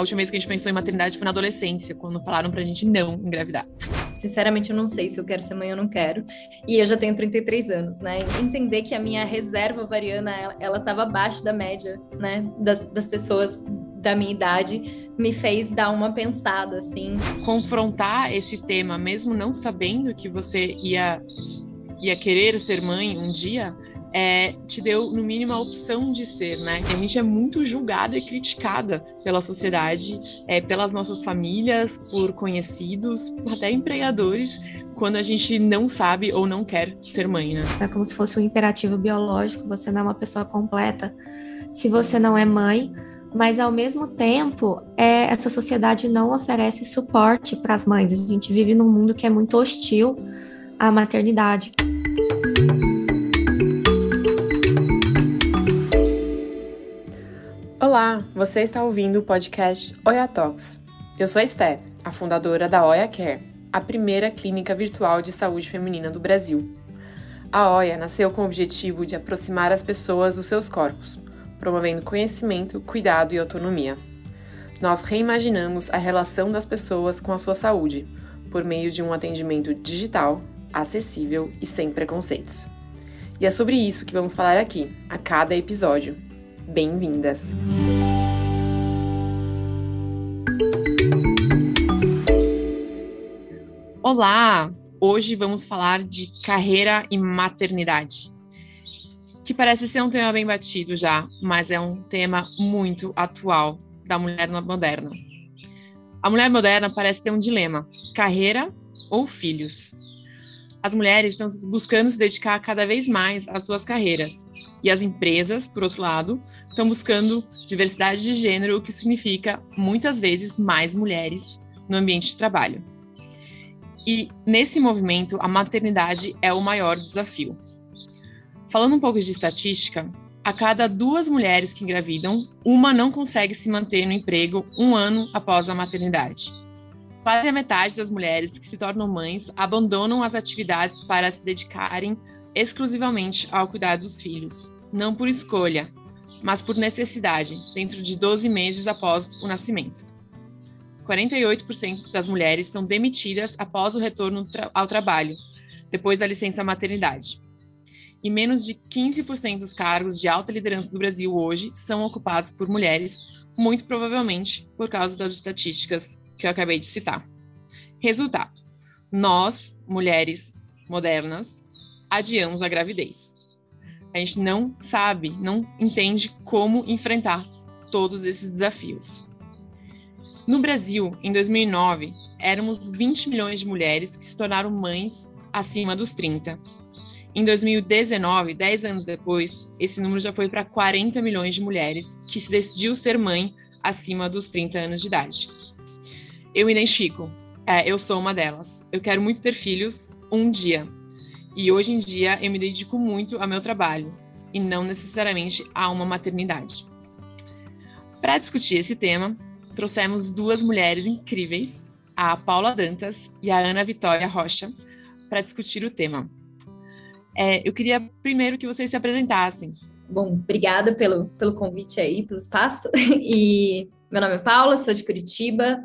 A última vez que a gente pensou em maternidade foi na adolescência, quando falaram pra gente não engravidar. Sinceramente, eu não sei se eu quero ser mãe ou não quero. E eu já tenho 33 anos, né? Entender que a minha reserva ovariana, ela, ela tava abaixo da média, né? Das, das pessoas da minha idade me fez dar uma pensada, assim. Confrontar esse tema, mesmo não sabendo que você ia, ia querer ser mãe um dia, é, te deu, no mínimo, a opção de ser, né? A gente é muito julgada e criticada pela sociedade, é, pelas nossas famílias, por conhecidos, até empregadores, quando a gente não sabe ou não quer ser mãe, né? É como se fosse um imperativo biológico, você não é uma pessoa completa se você não é mãe, mas ao mesmo tempo, é, essa sociedade não oferece suporte para as mães. A gente vive num mundo que é muito hostil à maternidade. Olá, você está ouvindo o podcast Oia Talks. Eu sou a Esté, a fundadora da Oia Care, a primeira clínica virtual de saúde feminina do Brasil. A Oia nasceu com o objetivo de aproximar as pessoas dos seus corpos, promovendo conhecimento, cuidado e autonomia. Nós reimaginamos a relação das pessoas com a sua saúde por meio de um atendimento digital, acessível e sem preconceitos. E é sobre isso que vamos falar aqui, a cada episódio Bem-vindas! Olá! Hoje vamos falar de carreira e maternidade, que parece ser um tema bem batido já, mas é um tema muito atual da mulher moderna. A mulher moderna parece ter um dilema: carreira ou filhos? As mulheres estão buscando se dedicar cada vez mais às suas carreiras. E as empresas, por outro lado, estão buscando diversidade de gênero, o que significa muitas vezes mais mulheres no ambiente de trabalho. E nesse movimento, a maternidade é o maior desafio. Falando um pouco de estatística, a cada duas mulheres que engravidam, uma não consegue se manter no emprego um ano após a maternidade. Quase a metade das mulheres que se tornam mães abandonam as atividades para se dedicarem exclusivamente ao cuidado dos filhos, não por escolha, mas por necessidade, dentro de 12 meses após o nascimento. 48% das mulheres são demitidas após o retorno ao trabalho, depois da licença maternidade. E menos de 15% dos cargos de alta liderança do Brasil hoje são ocupados por mulheres, muito provavelmente por causa das estatísticas que eu acabei de citar. Resultado: nós, mulheres modernas, adiamos a gravidez. A gente não sabe, não entende como enfrentar todos esses desafios. No Brasil, em 2009, éramos 20 milhões de mulheres que se tornaram mães acima dos 30. Em 2019, 10 anos depois, esse número já foi para 40 milhões de mulheres que se decidiu ser mãe acima dos 30 anos de idade eu me identifico. É, eu sou uma delas. Eu quero muito ter filhos um dia. E hoje em dia eu me dedico muito ao meu trabalho e não necessariamente a uma maternidade. Para discutir esse tema, trouxemos duas mulheres incríveis, a Paula Dantas e a Ana Vitória Rocha, para discutir o tema. É, eu queria primeiro que vocês se apresentassem. Bom, obrigada pelo, pelo convite aí, pelo espaço. E meu nome é Paula, sou de Curitiba,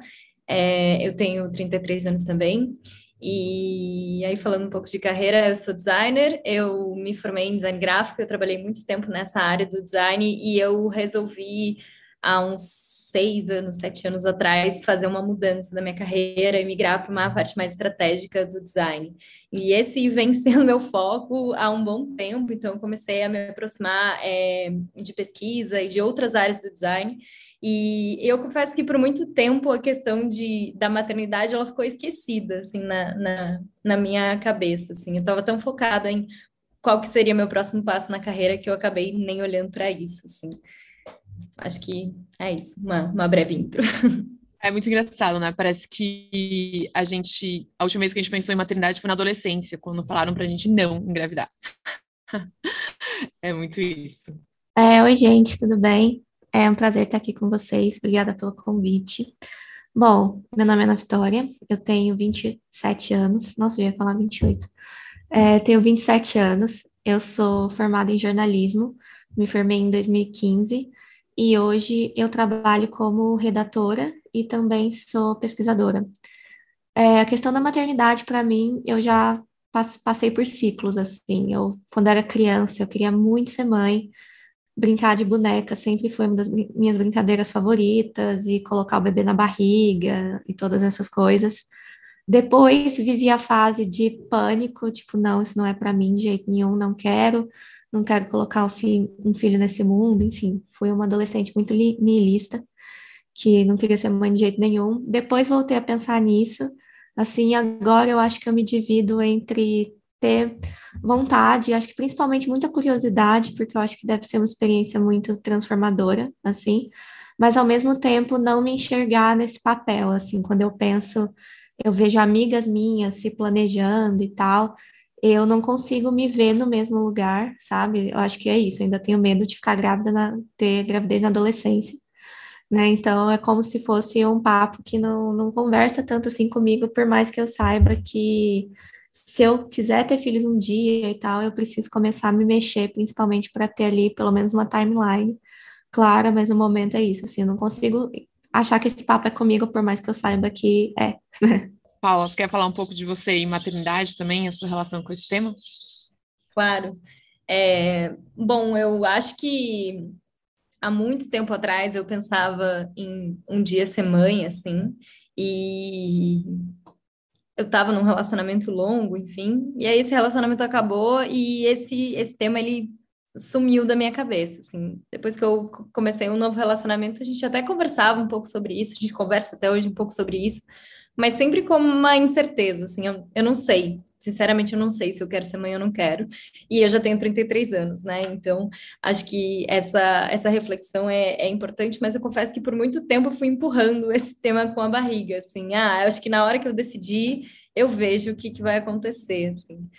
é, eu tenho 33 anos também. E aí, falando um pouco de carreira, eu sou designer, eu me formei em design gráfico, eu trabalhei muito tempo nessa área do design e eu resolvi, há uns seis anos, sete anos atrás, fazer uma mudança da minha carreira e migrar para uma parte mais estratégica do design. E esse vem sendo meu foco há um bom tempo, então comecei a me aproximar é, de pesquisa e de outras áreas do design. E eu confesso que por muito tempo a questão de, da maternidade ela ficou esquecida assim na, na, na minha cabeça. Assim. Eu estava tão focada em qual que seria meu próximo passo na carreira que eu acabei nem olhando para isso. Assim. Acho que é isso, uma, uma breve intro. É muito engraçado, né? Parece que a gente. A última vez que a gente pensou em maternidade foi na adolescência, quando falaram pra gente não engravidar. é muito isso. É, oi, gente, tudo bem? É um prazer estar aqui com vocês. Obrigada pelo convite. Bom, meu nome é Ana Vitória, eu tenho 27 anos. Nossa, eu ia falar 28. É, tenho 27 anos, eu sou formada em jornalismo, me formei em 2015 e hoje eu trabalho como redatora e também sou pesquisadora. É, a questão da maternidade, para mim, eu já passei por ciclos, assim. Eu, quando era criança, eu queria muito ser mãe, brincar de boneca sempre foi uma das minhas brincadeiras favoritas, e colocar o bebê na barriga e todas essas coisas. Depois vivi a fase de pânico, tipo, não, isso não é para mim de jeito nenhum, não quero, não quero colocar um filho nesse mundo, enfim, fui uma adolescente muito niilista, que não queria ser mãe de jeito nenhum. Depois voltei a pensar nisso, assim, agora eu acho que eu me divido entre ter vontade, acho que principalmente muita curiosidade, porque eu acho que deve ser uma experiência muito transformadora, assim, mas ao mesmo tempo não me enxergar nesse papel, assim, quando eu penso eu vejo amigas minhas se planejando e tal, eu não consigo me ver no mesmo lugar, sabe? Eu acho que é isso, ainda tenho medo de ficar grávida, na, ter gravidez na adolescência, né? Então é como se fosse um papo que não, não conversa tanto assim comigo, por mais que eu saiba que se eu quiser ter filhos um dia e tal, eu preciso começar a me mexer, principalmente para ter ali pelo menos uma timeline clara, mas o momento é isso, assim, eu não consigo achar que esse papo é comigo, por mais que eu saiba que é. Paula, você quer falar um pouco de você e maternidade também, a sua relação com esse tema? Claro. É, bom, eu acho que há muito tempo atrás eu pensava em um dia ser mãe, assim, e eu estava num relacionamento longo, enfim, e aí esse relacionamento acabou e esse, esse tema ele sumiu da minha cabeça, assim. Depois que eu comecei um novo relacionamento, a gente até conversava um pouco sobre isso, a gente conversa até hoje um pouco sobre isso, mas sempre com uma incerteza, assim, eu, eu não sei, sinceramente eu não sei se eu quero ser mãe ou não quero, e eu já tenho 33 anos, né, então acho que essa, essa reflexão é, é importante, mas eu confesso que por muito tempo eu fui empurrando esse tema com a barriga, assim, ah, acho que na hora que eu decidi, eu vejo o que, que vai acontecer, assim.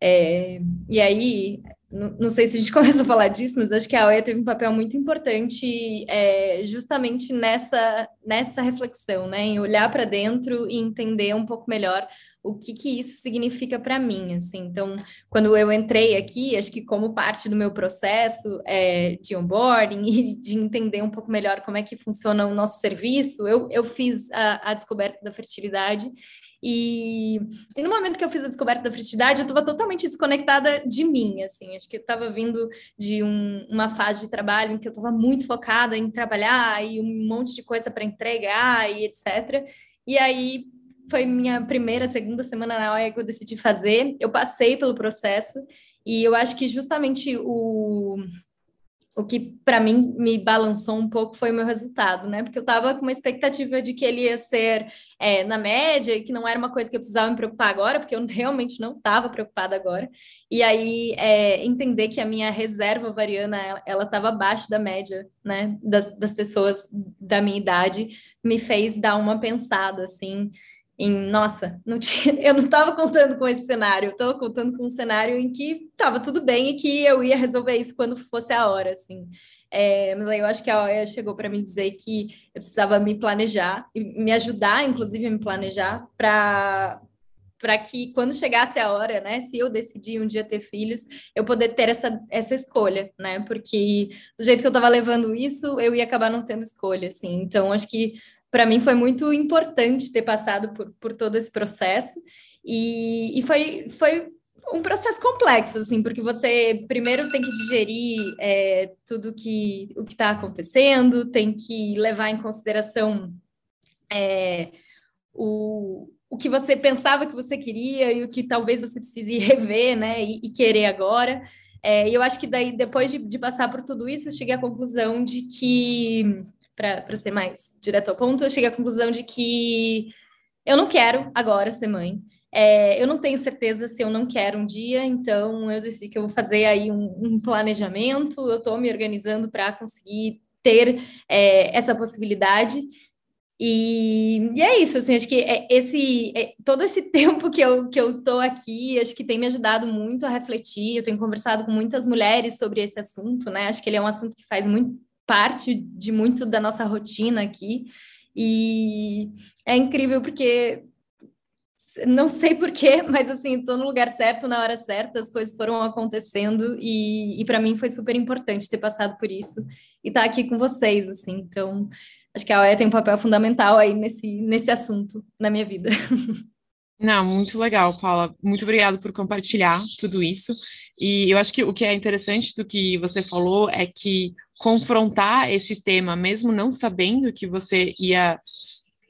É, e aí, não, não, sei se a gente começa a falar disso, mas acho que a OEA teve um papel muito importante é, justamente nessa, nessa reflexão, né? Em olhar para dentro e entender um pouco melhor o que, que isso significa para mim, assim. Então, quando eu entrei aqui, acho que como parte do meu processo é, de onboarding e de entender um pouco melhor como é que funciona o nosso serviço, eu, eu fiz a, a descoberta da fertilidade e, e, no momento que eu fiz a descoberta da fertilidade, eu estava totalmente desconectada de mim, assim. Acho que eu estava vindo de um, uma fase de trabalho em que eu estava muito focada em trabalhar e um monte de coisa para entregar e etc. E aí foi minha primeira, segunda semana na OEA que eu decidi fazer. Eu passei pelo processo e eu acho que justamente o o que para mim me balançou um pouco foi o meu resultado, né? Porque eu estava com uma expectativa de que ele ia ser é, na média e que não era uma coisa que eu precisava me preocupar agora, porque eu realmente não estava preocupada agora. E aí é, entender que a minha reserva ovariana ela estava abaixo da média, né? Das, das pessoas da minha idade, me fez dar uma pensada assim em, nossa, não tinha, eu não estava contando com esse cenário, eu estava contando com um cenário em que estava tudo bem e que eu ia resolver isso quando fosse a hora, assim. É, mas aí eu acho que a OEA chegou para me dizer que eu precisava me planejar e me ajudar, inclusive, a me planejar para para que quando chegasse a hora, né, se eu decidir um dia ter filhos, eu poder ter essa, essa escolha, né, porque do jeito que eu estava levando isso, eu ia acabar não tendo escolha, assim. Então, acho que para mim foi muito importante ter passado por, por todo esse processo e, e foi, foi um processo complexo, assim, porque você primeiro tem que digerir é, tudo que, o que está acontecendo, tem que levar em consideração é, o, o que você pensava que você queria e o que talvez você precise rever, né, e, e querer agora. É, e eu acho que daí, depois de, de passar por tudo isso, eu cheguei à conclusão de que para ser mais direto ao ponto, eu cheguei à conclusão de que eu não quero agora ser mãe. É, eu não tenho certeza se eu não quero um dia, então eu decidi que eu vou fazer aí um, um planejamento, eu estou me organizando para conseguir ter é, essa possibilidade. E, e, é isso, assim, acho que é esse, é, todo esse tempo que eu, que eu estou aqui, acho que tem me ajudado muito a refletir, eu tenho conversado com muitas mulheres sobre esse assunto, né, acho que ele é um assunto que faz muito parte de muito da nossa rotina aqui. E é incrível porque não sei porquê, mas assim, estou no lugar certo, na hora certa, as coisas foram acontecendo e, e para mim foi super importante ter passado por isso e estar tá aqui com vocês, assim. Então, acho que a OEA tem um papel fundamental aí nesse, nesse assunto na minha vida. Não, muito legal, Paula. Muito obrigada por compartilhar tudo isso. E eu acho que o que é interessante do que você falou é que confrontar esse tema, mesmo não sabendo que você ia,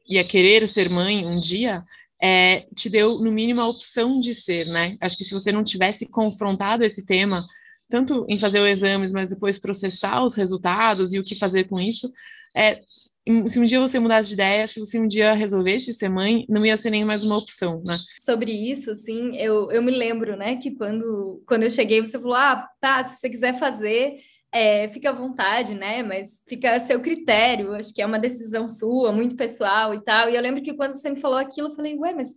ia querer ser mãe um dia, é, te deu, no mínimo, a opção de ser, né? Acho que se você não tivesse confrontado esse tema, tanto em fazer os exames, mas depois processar os resultados e o que fazer com isso, é, se um dia você mudasse de ideia, se você um dia resolvesse ser mãe, não ia ser nem mais uma opção, né? Sobre isso, assim, eu, eu me lembro, né, que quando, quando eu cheguei, você falou, ah, tá, se você quiser fazer, é, fica à vontade, né, mas fica a seu critério, acho que é uma decisão sua, muito pessoal e tal, e eu lembro que quando você me falou aquilo, eu falei, ué, mas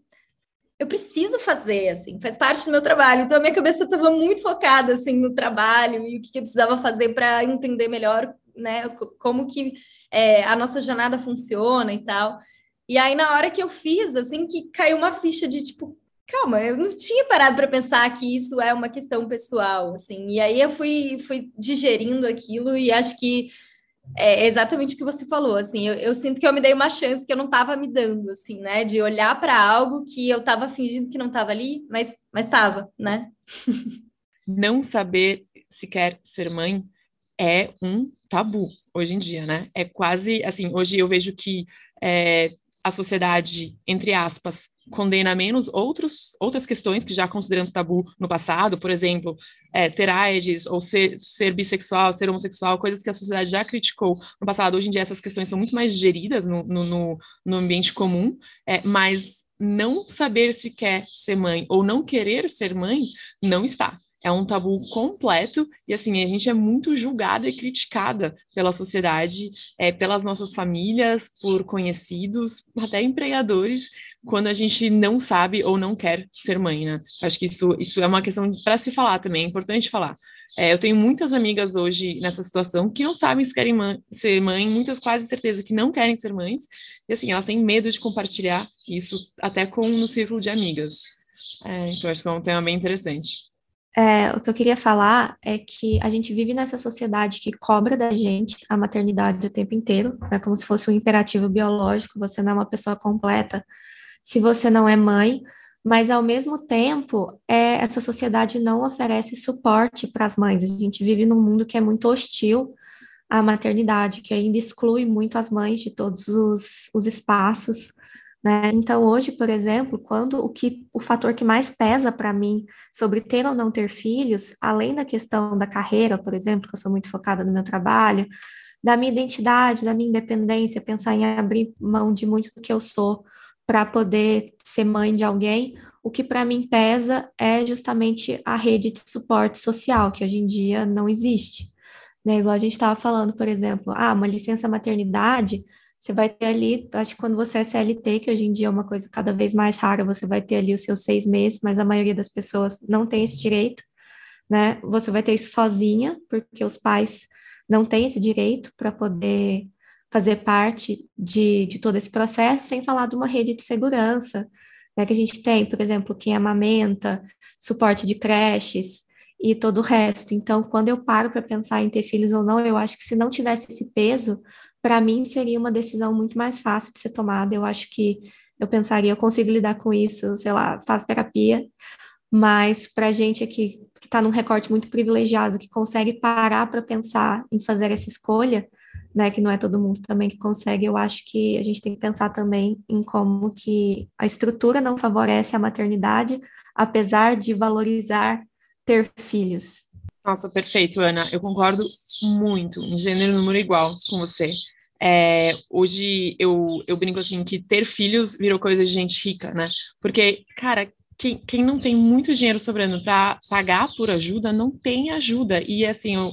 eu preciso fazer, assim, faz parte do meu trabalho. Então, a minha cabeça estava muito focada, assim, no trabalho e o que eu precisava fazer para entender melhor, né, como que é, a nossa jornada funciona e tal. E aí, na hora que eu fiz, assim, que caiu uma ficha de tipo, calma, eu não tinha parado para pensar que isso é uma questão pessoal, assim. E aí eu fui, fui digerindo aquilo e acho que é exatamente o que você falou, assim, eu, eu sinto que eu me dei uma chance que eu não estava me dando, assim, né, de olhar para algo que eu estava fingindo que não estava ali, mas mas estava, né? não saber se quer ser mãe é um tabu hoje em dia, né? É quase assim, hoje eu vejo que é, a sociedade, entre aspas, condena menos outros, outras questões que já consideramos tabu no passado, por exemplo, é, ter AIDS, ou ser, ser bissexual, ser homossexual, coisas que a sociedade já criticou no passado. Hoje em dia essas questões são muito mais geridas no, no, no ambiente comum, é, mas não saber se quer ser mãe ou não querer ser mãe não está é um tabu completo e assim a gente é muito julgada e criticada pela sociedade, é, pelas nossas famílias, por conhecidos, até empregadores, quando a gente não sabe ou não quer ser mãe, né? Acho que isso, isso é uma questão para se falar também, é importante falar. É, eu tenho muitas amigas hoje nessa situação que não sabem se querem ser mãe, muitas quase certeza que não querem ser mães, e assim, elas têm medo de compartilhar isso até com no círculo de amigas. É, então, acho que é um tema bem interessante. É, o que eu queria falar é que a gente vive nessa sociedade que cobra da gente a maternidade o tempo inteiro, é como se fosse um imperativo biológico, você não é uma pessoa completa se você não é mãe, mas ao mesmo tempo, é, essa sociedade não oferece suporte para as mães. A gente vive num mundo que é muito hostil à maternidade, que ainda exclui muito as mães de todos os, os espaços né? Então, hoje, por exemplo, quando o que o fator que mais pesa para mim sobre ter ou não ter filhos, além da questão da carreira, por exemplo, que eu sou muito focada no meu trabalho, da minha identidade, da minha independência, pensar em abrir mão de muito do que eu sou para poder ser mãe de alguém, o que para mim pesa é justamente a rede de suporte social, que hoje em dia não existe. Né? Igual a gente estava falando, por exemplo, ah, uma licença maternidade você vai ter ali, acho que quando você é CLT, que hoje em dia é uma coisa cada vez mais rara, você vai ter ali os seus seis meses, mas a maioria das pessoas não tem esse direito, né? Você vai ter isso sozinha, porque os pais não têm esse direito para poder fazer parte de, de todo esse processo, sem falar de uma rede de segurança, né, que a gente tem, por exemplo, quem amamenta, suporte de creches e todo o resto. Então, quando eu paro para pensar em ter filhos ou não, eu acho que se não tivesse esse peso, para mim seria uma decisão muito mais fácil de ser tomada. Eu acho que eu pensaria, eu consigo lidar com isso, sei lá, faço terapia, mas para a gente aqui que está num recorte muito privilegiado, que consegue parar para pensar em fazer essa escolha, né, que não é todo mundo também que consegue, eu acho que a gente tem que pensar também em como que a estrutura não favorece a maternidade, apesar de valorizar ter filhos. Nossa, perfeito, Ana. Eu concordo muito, em gênero número igual com você. É, hoje eu, eu brinco assim que ter filhos virou coisa de gente rica, né? Porque, cara, quem, quem não tem muito dinheiro sobrando para pagar por ajuda, não tem ajuda. E assim, eu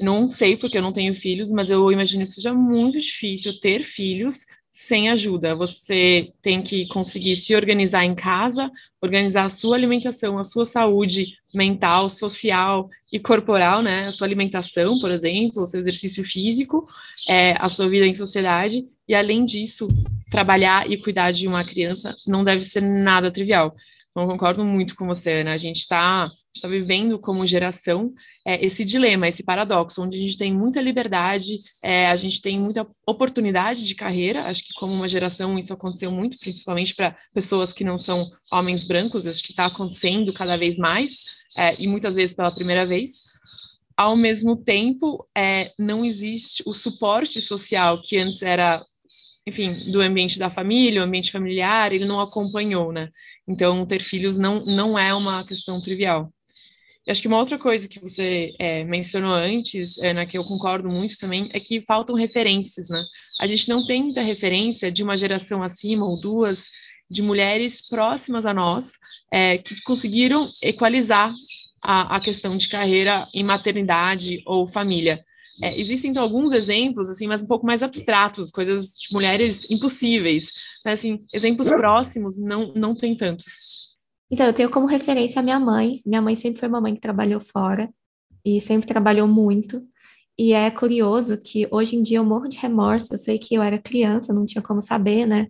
não sei porque eu não tenho filhos, mas eu imagino que seja muito difícil ter filhos sem ajuda. Você tem que conseguir se organizar em casa, organizar a sua alimentação, a sua saúde mental, social e corporal, né? A sua alimentação, por exemplo, o seu exercício físico, é, a sua vida em sociedade. E além disso, trabalhar e cuidar de uma criança não deve ser nada trivial. Então, concordo muito com você, Ana. A gente está está vivendo como geração é, esse dilema, esse paradoxo, onde a gente tem muita liberdade, é, a gente tem muita oportunidade de carreira. Acho que como uma geração isso aconteceu muito, principalmente para pessoas que não são homens brancos. Acho que está acontecendo cada vez mais é, e muitas vezes pela primeira vez. Ao mesmo tempo, é, não existe o suporte social que antes era, enfim, do ambiente da família, o ambiente familiar, ele não acompanhou, né? Então, ter filhos não, não é uma questão trivial. Acho que uma outra coisa que você é, mencionou antes, né, que eu concordo muito também, é que faltam referências, né? A gente não tem muita referência de uma geração acima ou duas de mulheres próximas a nós é, que conseguiram equalizar a, a, questão de carreira em maternidade ou família. É, existem então alguns exemplos assim, mas um pouco mais abstratos, coisas de mulheres impossíveis. Né? Assim, exemplos próximos não não tem tantos. Então, eu tenho como referência a minha mãe. Minha mãe sempre foi uma mãe que trabalhou fora e sempre trabalhou muito. E é curioso que hoje em dia eu morro de remorso. Eu sei que eu era criança, não tinha como saber, né?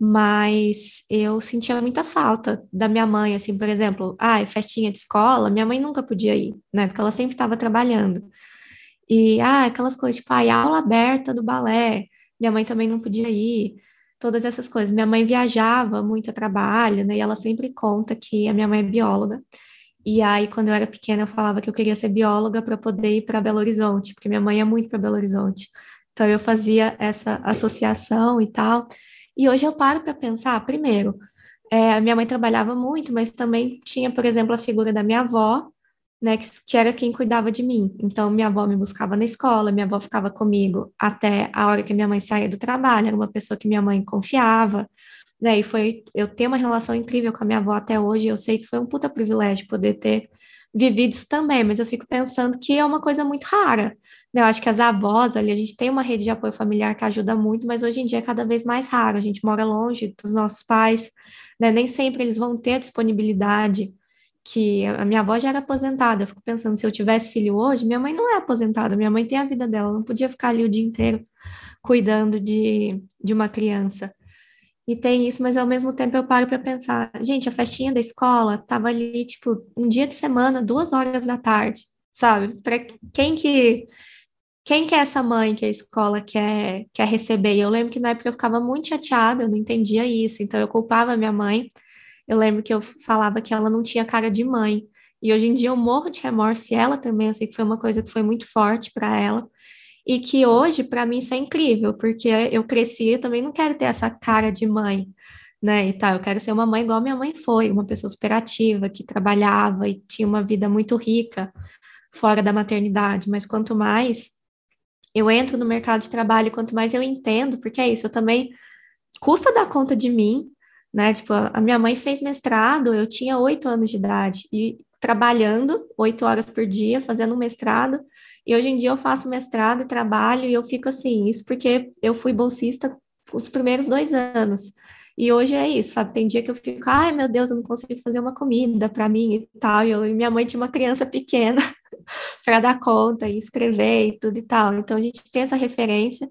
Mas eu sentia muita falta da minha mãe, assim, por exemplo, ah, festinha de escola, minha mãe nunca podia ir, né? Porque ela sempre estava trabalhando. E, ah, aquelas coisas, tipo, ah, aula aberta do balé, minha mãe também não podia ir todas essas coisas. Minha mãe viajava muito a trabalho, né? E ela sempre conta que a minha mãe é bióloga. E aí, quando eu era pequena, eu falava que eu queria ser bióloga para poder ir para Belo Horizonte, porque minha mãe é muito para Belo Horizonte. Então, eu fazia essa associação e tal. E hoje eu paro para pensar, primeiro, é, minha mãe trabalhava muito, mas também tinha, por exemplo, a figura da minha avó, né, que, que, era quem cuidava de mim. Então, minha avó me buscava na escola, minha avó ficava comigo até a hora que minha mãe saía do trabalho, era uma pessoa que minha mãe confiava, né, e foi, eu tenho uma relação incrível com a minha avó até hoje, eu sei que foi um puta privilégio poder ter vivido isso também, mas eu fico pensando que é uma coisa muito rara, né, eu acho que as avós ali, a gente tem uma rede de apoio familiar que ajuda muito, mas hoje em dia é cada vez mais raro, a gente mora longe dos nossos pais, né, nem sempre eles vão ter a disponibilidade que a minha avó já era aposentada. Eu fico pensando, se eu tivesse filho hoje, minha mãe não é aposentada, minha mãe tem a vida dela, não podia ficar ali o dia inteiro cuidando de, de uma criança. E tem isso, mas ao mesmo tempo eu paro para pensar, gente, a festinha da escola tava ali, tipo, um dia de semana, duas horas da tarde, sabe? Para quem que quem que é essa mãe que a escola quer, quer receber? E eu lembro que na época eu ficava muito chateada, eu não entendia isso, então eu culpava minha mãe eu lembro que eu falava que ela não tinha cara de mãe. E hoje em dia eu morro de remorso, e ela também, eu sei que foi uma coisa que foi muito forte para ela. E que hoje, para mim, isso é incrível, porque eu cresci, eu também não quero ter essa cara de mãe, né? E tal, eu quero ser uma mãe igual minha mãe foi, uma pessoa superativa, que trabalhava e tinha uma vida muito rica fora da maternidade. Mas quanto mais eu entro no mercado de trabalho, quanto mais eu entendo, porque é isso, eu também custa dar conta de mim, né? Tipo, a minha mãe fez mestrado, eu tinha oito anos de idade, e trabalhando oito horas por dia, fazendo mestrado, e hoje em dia eu faço mestrado e trabalho, e eu fico assim, isso porque eu fui bolsista os primeiros dois anos. E hoje é isso, sabe? Tem dia que eu fico, ai meu Deus, eu não consigo fazer uma comida para mim e tal. E, eu, e minha mãe tinha uma criança pequena para dar conta e escrever e tudo e tal. Então a gente tem essa referência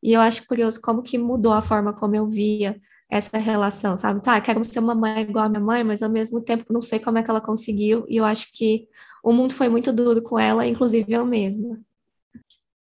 e eu acho curioso como que mudou a forma como eu via essa relação, sabe? Tá, quero ser uma mãe igual a minha mãe, mas ao mesmo tempo não sei como é que ela conseguiu, e eu acho que o mundo foi muito duro com ela, inclusive eu mesma.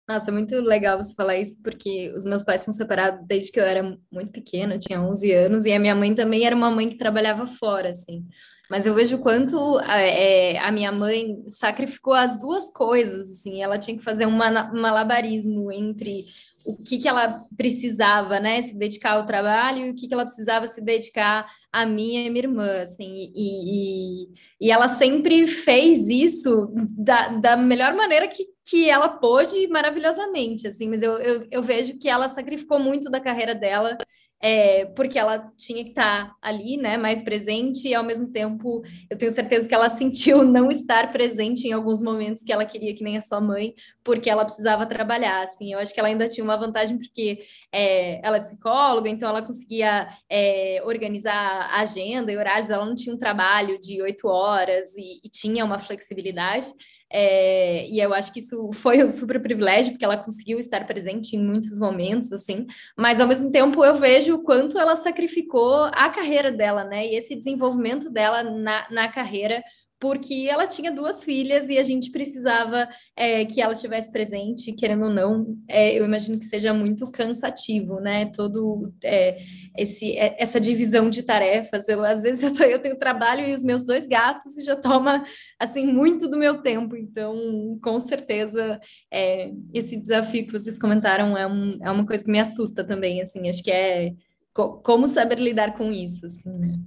Nossa, é muito legal você falar isso, porque os meus pais são separados desde que eu era muito pequena, eu tinha 11 anos, e a minha mãe também era uma mãe que trabalhava fora, assim. Mas eu vejo quanto é, a minha mãe sacrificou as duas coisas, assim, ela tinha que fazer um malabarismo entre o que, que ela precisava, né, se dedicar ao trabalho e o que, que ela precisava se dedicar a mim e minha irmã, assim, e, e, e ela sempre fez isso da, da melhor maneira que, que ela pôde, maravilhosamente, assim, mas eu, eu, eu vejo que ela sacrificou muito da carreira dela é, porque ela tinha que estar tá ali, né, mais presente, e ao mesmo tempo eu tenho certeza que ela sentiu não estar presente em alguns momentos que ela queria que nem a sua mãe, porque ela precisava trabalhar, assim, eu acho que ela ainda tinha uma vantagem porque é, ela é psicóloga, então ela conseguia é, organizar a agenda e horários, ela não tinha um trabalho de oito horas e, e tinha uma flexibilidade, É, e eu acho que isso foi um super privilégio, porque ela conseguiu estar presente em muitos momentos, assim, mas ao mesmo tempo eu vejo o quanto ela sacrificou a carreira dela, né? E esse desenvolvimento dela na, na carreira porque ela tinha duas filhas e a gente precisava é, que ela estivesse presente, querendo ou não, é, eu imagino que seja muito cansativo, né? Todo é, esse é, essa divisão de tarefas. Eu às vezes eu, tô, eu tenho trabalho e os meus dois gatos já toma assim muito do meu tempo. Então, com certeza, é, esse desafio que vocês comentaram é, um, é uma coisa que me assusta também. Assim, acho que é co como saber lidar com isso. Assim, né?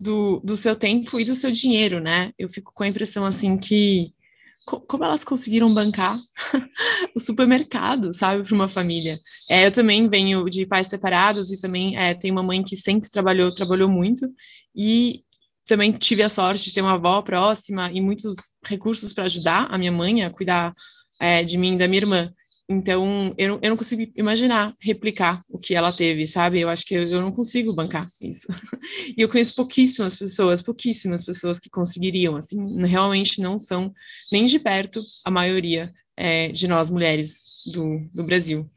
Do, do seu tempo e do seu dinheiro, né? Eu fico com a impressão assim que co como elas conseguiram bancar o supermercado, sabe, para uma família. É, eu também venho de pais separados e também é, tenho uma mãe que sempre trabalhou, trabalhou muito e também tive a sorte de ter uma avó próxima e muitos recursos para ajudar a minha mãe a cuidar é, de mim e da minha irmã. Então, eu, eu não consigo imaginar replicar o que ela teve, sabe? Eu acho que eu, eu não consigo bancar isso. e eu conheço pouquíssimas pessoas, pouquíssimas pessoas que conseguiriam, assim, realmente não são nem de perto a maioria é, de nós mulheres do, do Brasil.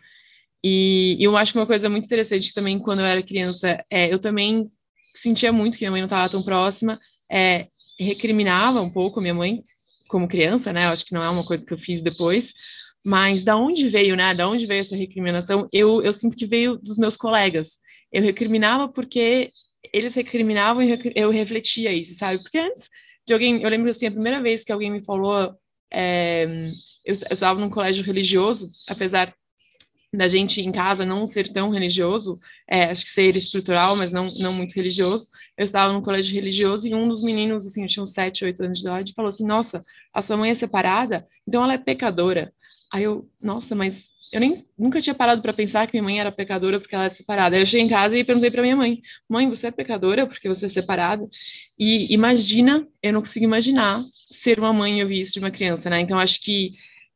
E, e, eu acho que uma coisa muito interessante também, quando eu era criança, é, eu também sentia muito que minha mãe não estava tão próxima, é, recriminava um pouco minha mãe como criança, né? Eu acho que não é uma coisa que eu fiz depois, mas da onde veio, né? Da onde veio essa recriminação? Eu, eu sinto que veio dos meus colegas. Eu recriminava porque eles recriminavam e eu refletia isso, sabe? Porque antes de alguém, eu lembro assim, a primeira vez que alguém me falou, é, eu, eu estava num colégio religioso, apesar da gente em casa não ser tão religioso, é, acho que ser estrutural, mas não, não muito religioso. Eu estava num colégio religioso e um dos meninos, assim, tinha uns 7, 8 anos de idade, falou assim: Nossa, a sua mãe é separada, então ela é pecadora. Aí eu, nossa, mas eu nem nunca tinha parado para pensar que minha mãe era pecadora porque ela é separada. Aí eu cheguei em casa e perguntei para minha mãe: "Mãe, você é pecadora porque você é separada?" E imagina, eu não consigo imaginar ser uma mãe e ouvir isso de uma criança, né? Então acho que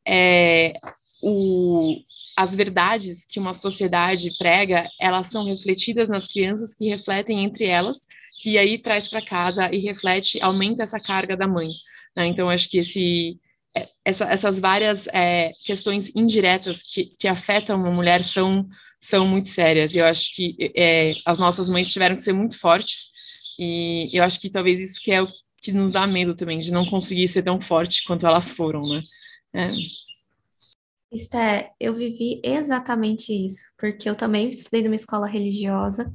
é, o, as verdades que uma sociedade prega, elas são refletidas nas crianças que refletem entre elas, que aí traz para casa e reflete, aumenta essa carga da mãe. Né? Então acho que esse essa, essas várias é, questões indiretas que, que afetam uma mulher são, são muito sérias. E eu acho que é, as nossas mães tiveram que ser muito fortes. E eu acho que talvez isso que é o que nos dá medo também, de não conseguir ser tão forte quanto elas foram, né? É. Esté, eu vivi exatamente isso, porque eu também estudei numa escola religiosa,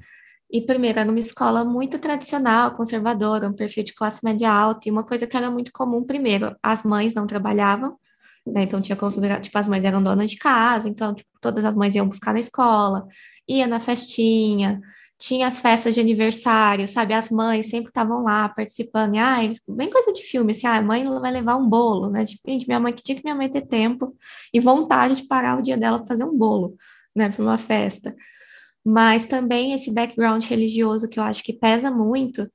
e primeiro, era uma escola muito tradicional, conservadora, um perfil de classe média alta, e uma coisa que era muito comum, primeiro, as mães não trabalhavam, né? Então tinha configurado, tipo, as mães eram donas de casa, então, tipo, todas as mães iam buscar na escola, ia na festinha, tinha as festas de aniversário, sabe? As mães sempre estavam lá participando, e, ai, bem coisa de filme, assim, ah, a mãe vai levar um bolo, né? Tipo, gente, minha mãe, que que minha mãe ter tempo e vontade de parar o dia dela para fazer um bolo, né, para uma festa mas também esse background religioso que eu acho que pesa muito.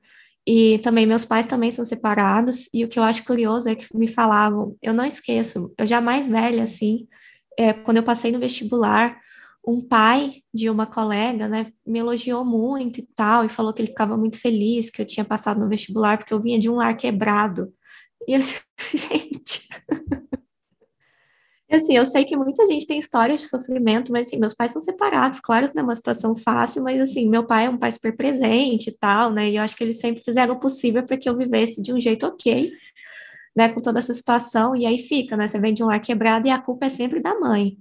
E também meus pais também são separados, e o que eu acho curioso é que me falavam, eu não esqueço, eu já mais velha assim, é, quando eu passei no vestibular, um pai de uma colega, né, me elogiou muito e tal, e falou que ele ficava muito feliz que eu tinha passado no vestibular, porque eu vinha de um lar quebrado. E eu, gente, assim, eu sei que muita gente tem histórias de sofrimento, mas assim, meus pais são separados, claro que não é uma situação fácil, mas assim, meu pai é um pai super presente e tal, né? E eu acho que eles sempre fizeram o possível para que eu vivesse de um jeito ok, né, com toda essa situação, e aí fica, né? Você vem de um lar quebrado e a culpa é sempre da mãe,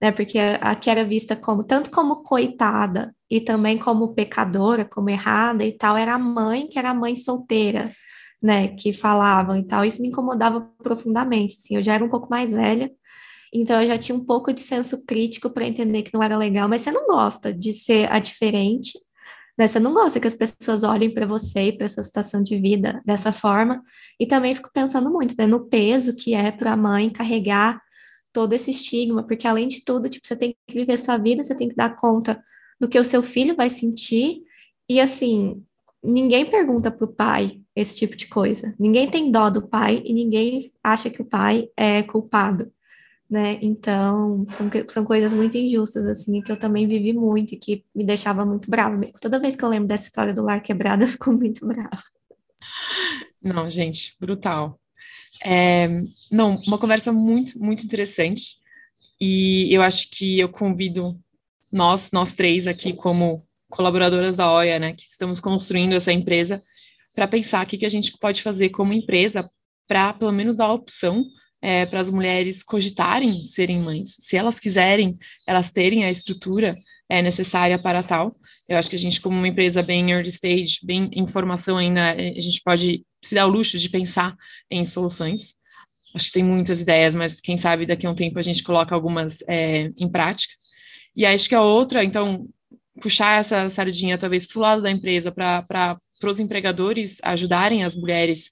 né? Porque aqui era vista como tanto como coitada e também como pecadora, como errada e tal, era a mãe que era a mãe solteira. Né, que falavam e tal, isso me incomodava profundamente, assim, eu já era um pouco mais velha, então eu já tinha um pouco de senso crítico para entender que não era legal, mas você não gosta de ser a diferente, né? Você não gosta que as pessoas olhem para você e para sua situação de vida dessa forma. E também fico pensando muito, né, no peso que é para a mãe carregar todo esse estigma, porque além de tudo, tipo, você tem que viver sua vida, você tem que dar conta do que o seu filho vai sentir. E assim, ninguém pergunta para o pai esse tipo de coisa. Ninguém tem dó do pai e ninguém acha que o pai é culpado né? Então, são, são coisas muito injustas, assim, que eu também vivi muito e que me deixava muito brava. Toda vez que eu lembro dessa história do lar quebrado, eu fico muito brava. Não, gente, brutal. É, não, uma conversa muito, muito interessante. E eu acho que eu convido nós, nós três aqui como colaboradoras da OIA, né, que estamos construindo essa empresa, para pensar o que, que a gente pode fazer como empresa para, pelo menos, dar a opção é, para as mulheres cogitarem serem mães. Se elas quiserem, elas terem a estrutura é, necessária para tal. Eu acho que a gente, como uma empresa bem early stage, bem em formação ainda, a gente pode se dar o luxo de pensar em soluções. Acho que tem muitas ideias, mas quem sabe daqui a um tempo a gente coloca algumas é, em prática. E acho que a outra, então, puxar essa sardinha talvez para o lado da empresa, para os empregadores ajudarem as mulheres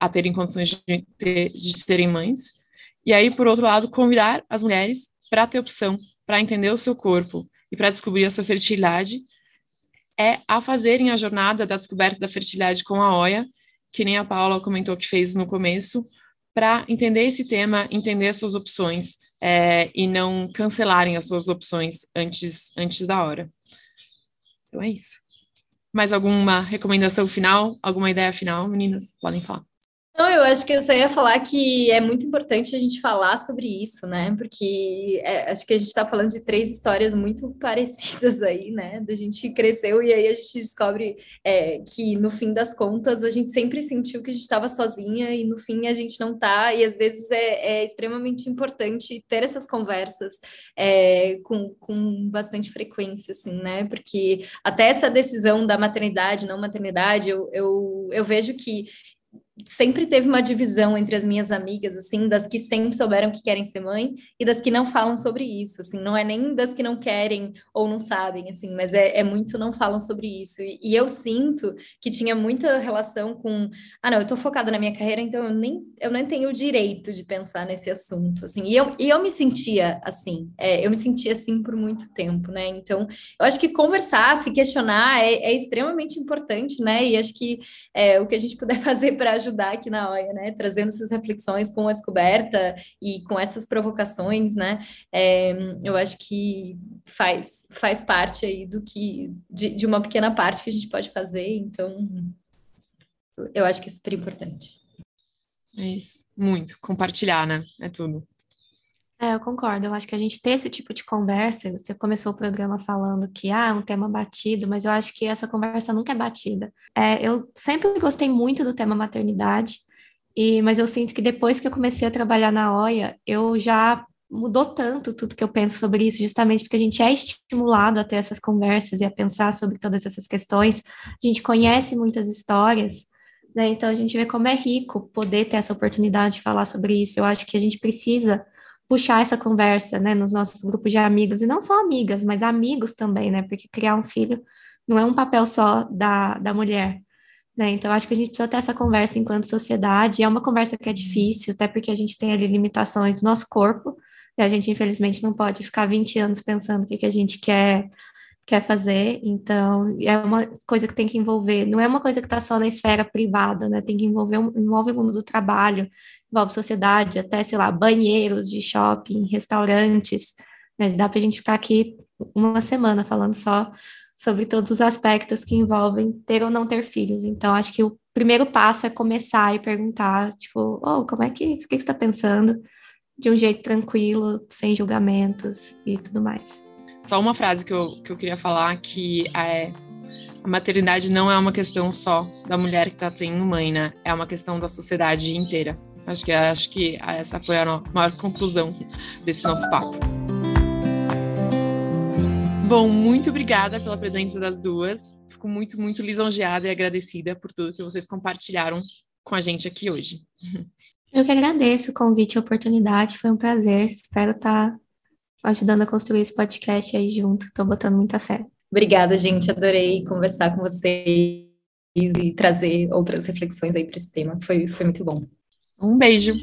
a terem condições de, ter, de serem mães. E aí, por outro lado, convidar as mulheres para ter opção, para entender o seu corpo e para descobrir a sua fertilidade, é a fazerem a jornada da descoberta da fertilidade com a OIA, que nem a Paula comentou que fez no começo, para entender esse tema, entender as suas opções é, e não cancelarem as suas opções antes, antes da hora. Então é isso. Mais alguma recomendação final? Alguma ideia final, meninas? Podem falar. Não, eu acho que eu só ia falar que é muito importante a gente falar sobre isso, né? Porque é, acho que a gente está falando de três histórias muito parecidas aí, né? Da gente cresceu e aí a gente descobre é, que no fim das contas a gente sempre sentiu que a gente estava sozinha e no fim a gente não tá. E às vezes é, é extremamente importante ter essas conversas é, com, com bastante frequência, assim, né? Porque até essa decisão da maternidade, não maternidade, eu, eu, eu vejo que sempre teve uma divisão entre as minhas amigas, assim, das que sempre souberam que querem ser mãe e das que não falam sobre isso, assim, não é nem das que não querem ou não sabem, assim, mas é, é muito não falam sobre isso. E, e, eu sinto que tinha muita relação com, ah, não, eu tô focada na minha carreira, então eu nem, eu nem tenho o direito de pensar nesse assunto, assim, e eu, e eu me sentia assim, é, eu me sentia assim por muito tempo, né, então eu acho que conversar, se questionar é, é extremamente importante, né, e acho que é, o que a gente puder fazer para ajudar ajudar aqui na OIA, né? Trazendo essas reflexões com a descoberta e com essas provocações, né? É, eu acho que faz, faz parte aí do que, de, de uma pequena parte que a gente pode fazer, então eu acho que é super importante. É isso, muito. Compartilhar, né? É tudo. É, eu concordo. Eu acho que a gente ter esse tipo de conversa, você começou o programa falando que ah, é um tema batido, mas eu acho que essa conversa nunca é batida. É, eu sempre gostei muito do tema maternidade, e, mas eu sinto que depois que eu comecei a trabalhar na OIA, eu já mudou tanto tudo que eu penso sobre isso, justamente porque a gente é estimulado a ter essas conversas e a pensar sobre todas essas questões. A gente conhece muitas histórias, né? Então a gente vê como é rico poder ter essa oportunidade de falar sobre isso. Eu acho que a gente precisa puxar essa conversa, né, nos nossos grupos de amigos, e não só amigas, mas amigos também, né, porque criar um filho não é um papel só da, da mulher, né, então acho que a gente precisa ter essa conversa enquanto sociedade, é uma conversa que é difícil, até porque a gente tem ali limitações no nosso corpo, e a gente infelizmente não pode ficar 20 anos pensando o que, que a gente quer quer fazer, então é uma coisa que tem que envolver, não é uma coisa que está só na esfera privada, né? Tem que envolver envolve o mundo do trabalho, envolve sociedade, até, sei lá, banheiros de shopping, restaurantes, né? Dá para a gente ficar aqui uma semana falando só sobre todos os aspectos que envolvem ter ou não ter filhos. Então, acho que o primeiro passo é começar e perguntar, tipo, oh, como é que, o que você está pensando? De um jeito tranquilo, sem julgamentos e tudo mais. Só uma frase que eu, que eu queria falar, que é a maternidade não é uma questão só da mulher que está tendo mãe, né? É uma questão da sociedade inteira. Acho que, acho que essa foi a maior conclusão desse nosso papo. Bom, muito obrigada pela presença das duas. Fico muito, muito lisonjeada e agradecida por tudo que vocês compartilharam com a gente aqui hoje. Eu que agradeço o convite e a oportunidade, foi um prazer. Espero estar ajudando a construir esse podcast aí junto. Estou botando muita fé. Obrigada, gente. Adorei conversar com vocês e trazer outras reflexões aí para esse tema. Foi, foi muito bom. Um beijo.